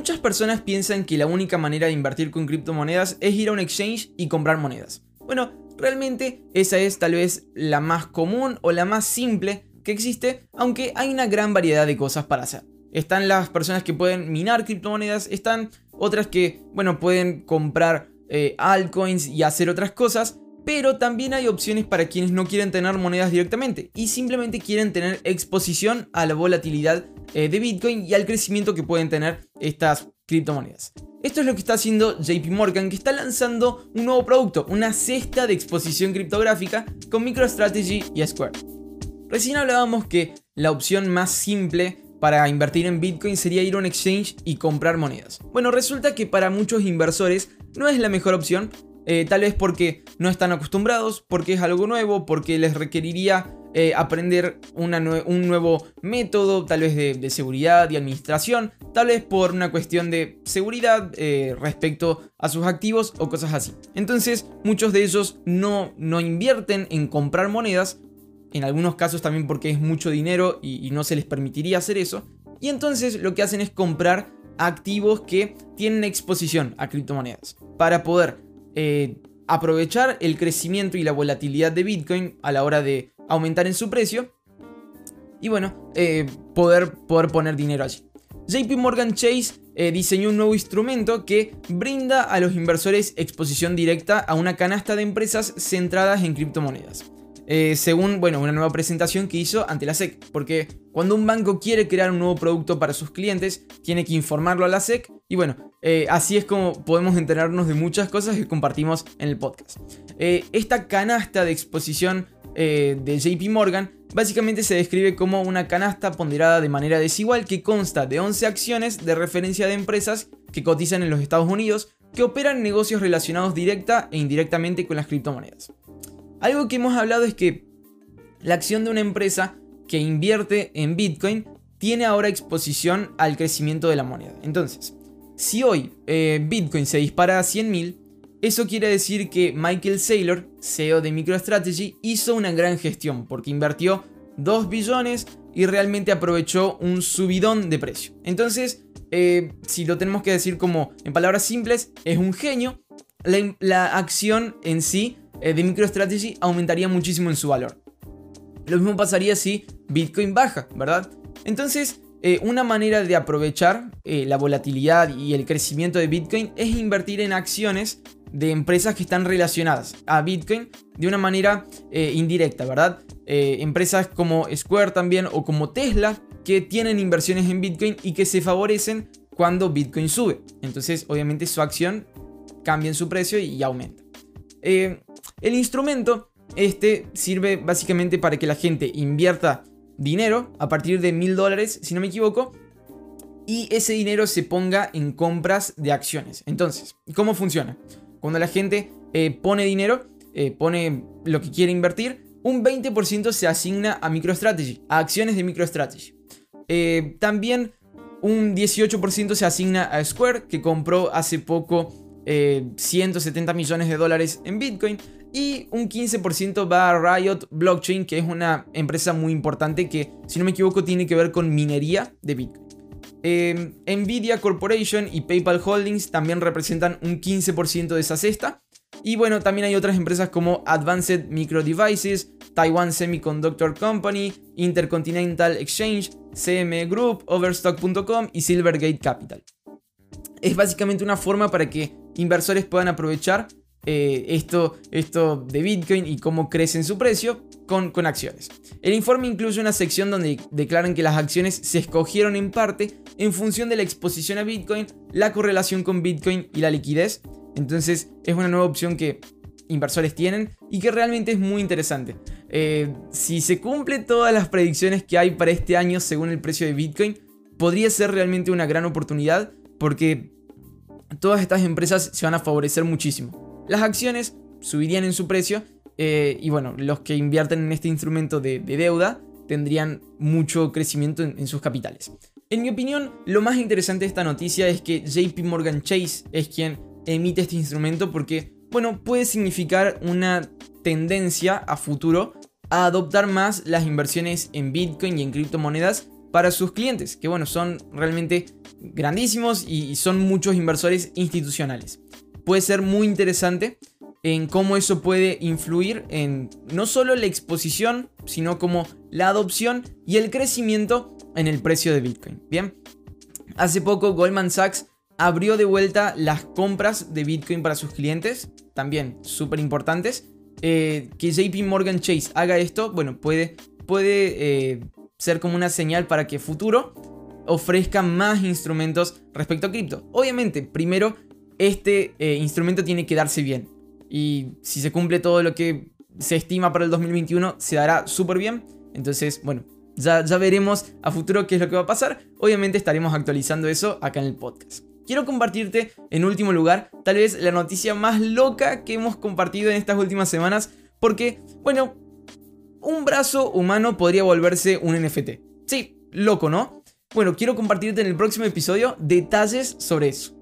muchas personas piensan que la única manera de invertir con criptomonedas es ir a un exchange y comprar monedas. Bueno, realmente esa es tal vez la más común o la más simple que existe, aunque hay una gran variedad de cosas para hacer. Están las personas que pueden minar criptomonedas, están otras que, bueno, pueden comprar eh, altcoins y hacer otras cosas, pero también hay opciones para quienes no quieren tener monedas directamente y simplemente quieren tener exposición a la volatilidad eh, de Bitcoin y al crecimiento que pueden tener estas criptomonedas. Esto es lo que está haciendo JP Morgan, que está lanzando un nuevo producto, una cesta de exposición criptográfica con MicroStrategy y Square. Recién hablábamos que la opción más simple para invertir en Bitcoin sería ir a un exchange y comprar monedas. Bueno, resulta que para muchos inversores no es la mejor opción, eh, tal vez porque no están acostumbrados, porque es algo nuevo, porque les requeriría eh, aprender un nuevo método, tal vez de, seguridad y administración, tal vez por una cuestión de seguridad eh, respecto a sus activos o cosas así. Entonces, muchos de ellos no, no invierten en comprar monedas en algunos casos también porque es mucho dinero y, no se les permitiría hacer eso. Y entonces lo que hacen es comprar activos que tienen exposición a criptomonedas para poder eh, aprovechar el crecimiento y la volatilidad de Bitcoin a la hora de aumentar en su precio y bueno, eh, poder, poder poner dinero allí. JP Morgan Chase eh, diseñó un nuevo instrumento que brinda a los inversores exposición directa a una canasta de empresas centradas en criptomonedas. Según bueno, una nueva presentación que hizo ante la SEC. Porque cuando un banco quiere crear un nuevo producto para sus clientes, tiene que informarlo a la SEC. Y bueno, eh, así es como podemos enterarnos de muchas cosas que compartimos en el podcast. Eh, esta canasta de exposición de JP Morgan básicamente se describe como una canasta ponderada de manera desigual que consta de 11 acciones de referencia de empresas que cotizan en los Estados Unidos que operan negocios relacionados directa e indirectamente con las criptomonedas. Algo que hemos hablado es que la acción de una empresa que invierte en Bitcoin tiene ahora exposición al crecimiento de la moneda. Entonces, si hoy eh, Bitcoin se dispara a 100.000, eso quiere decir que Michael Saylor, CEO de MicroStrategy, hizo una gran gestión porque invirtió 2 billones y realmente aprovechó un subidón de precio. Entonces, eh, si lo tenemos que decir como en palabras simples, es un genio. la acción en sí eh, de MicroStrategy aumentaría muchísimo en su valor. Lo mismo pasaría si Bitcoin baja, ¿verdad? Entonces, eh, una manera de aprovechar eh, la volatilidad y el crecimiento de Bitcoin es invertir en acciones de empresas que están relacionadas a Bitcoin de una manera indirecta, ¿verdad? empresas como Square también o como Tesla que tienen inversiones en Bitcoin y que se favorecen cuando Bitcoin sube. Entonces, obviamente su acción cambia en su precio y aumenta. El instrumento, este, sirve básicamente para que la gente invierta dinero a partir de mil dólares, si no me equivoco, y ese dinero se ponga en compras de acciones. Entonces, ¿cómo funciona? Cuando la gente eh, pone dinero, eh, pone lo que quiere invertir, un 20% se asigna a MicroStrategy, a acciones de MicroStrategy. Eh, también un 18% se asigna a Square, que compró hace poco 170 millones de dólares en Bitcoin. Y un 15% va a Riot Blockchain, que es una empresa muy importante que, si no me equivoco, tiene que ver con minería de Bitcoin. Em, Nvidia Corporation y PayPal Holdings también representan un 15% de esa cesta. Y bueno, también hay otras empresas como Advanced Micro Devices, Taiwan Semiconductor Company, Intercontinental Exchange, CME Group, Overstock.com y Silvergate Capital. Es básicamente una forma para que inversores puedan aprovechar eh, esto, esto de Bitcoin y cómo crece en su precio con, con acciones. El informe incluye una sección donde declaran que las acciones se escogieron en parte en función de la exposición a Bitcoin, la correlación con Bitcoin y la liquidez. Entonces es una nueva opción que inversores tienen y que realmente es muy interesante. Eh, si se cumplen todas las predicciones que hay para este año según el precio de Bitcoin, podría ser realmente una gran oportunidad porque todas estas empresas se van a favorecer muchísimo las acciones subirían en su precio eh, y bueno, los que invierten en este instrumento de, deuda tendrían mucho crecimiento en, sus capitales. En mi opinión, lo más interesante de esta noticia es que JP Morgan Chase es quien emite este instrumento porque, bueno, puede significar una tendencia a futuro a adoptar más las inversiones en Bitcoin y en criptomonedas para sus clientes, que bueno, son realmente grandísimos y son muchos inversores institucionales. Puede ser muy interesante en cómo eso puede influir en no solo la exposición, sino como la adopción y el crecimiento en el precio de Bitcoin. Bien, hace poco Goldman Sachs abrió de vuelta las compras de Bitcoin para sus clientes, también súper importantes. Eh, que JP Morgan Chase haga esto, bueno, puede, puede eh, ser como una señal para que futuro ofrezca más instrumentos respecto a cripto. Obviamente, primero, este eh, instrumento tiene que darse bien y si se cumple todo lo que se estima para el 2021, se dará súper bien. Entonces, bueno, ya, ya veremos a futuro qué es lo que va a pasar. Obviamente estaremos actualizando eso acá en el podcast. Quiero compartirte en último lugar tal vez la noticia más loca que hemos compartido en estas últimas semanas porque, bueno, un brazo humano podría volverse un NFT. Sí, loco, ¿no? Bueno, quiero compartirte en el próximo episodio detalles sobre eso.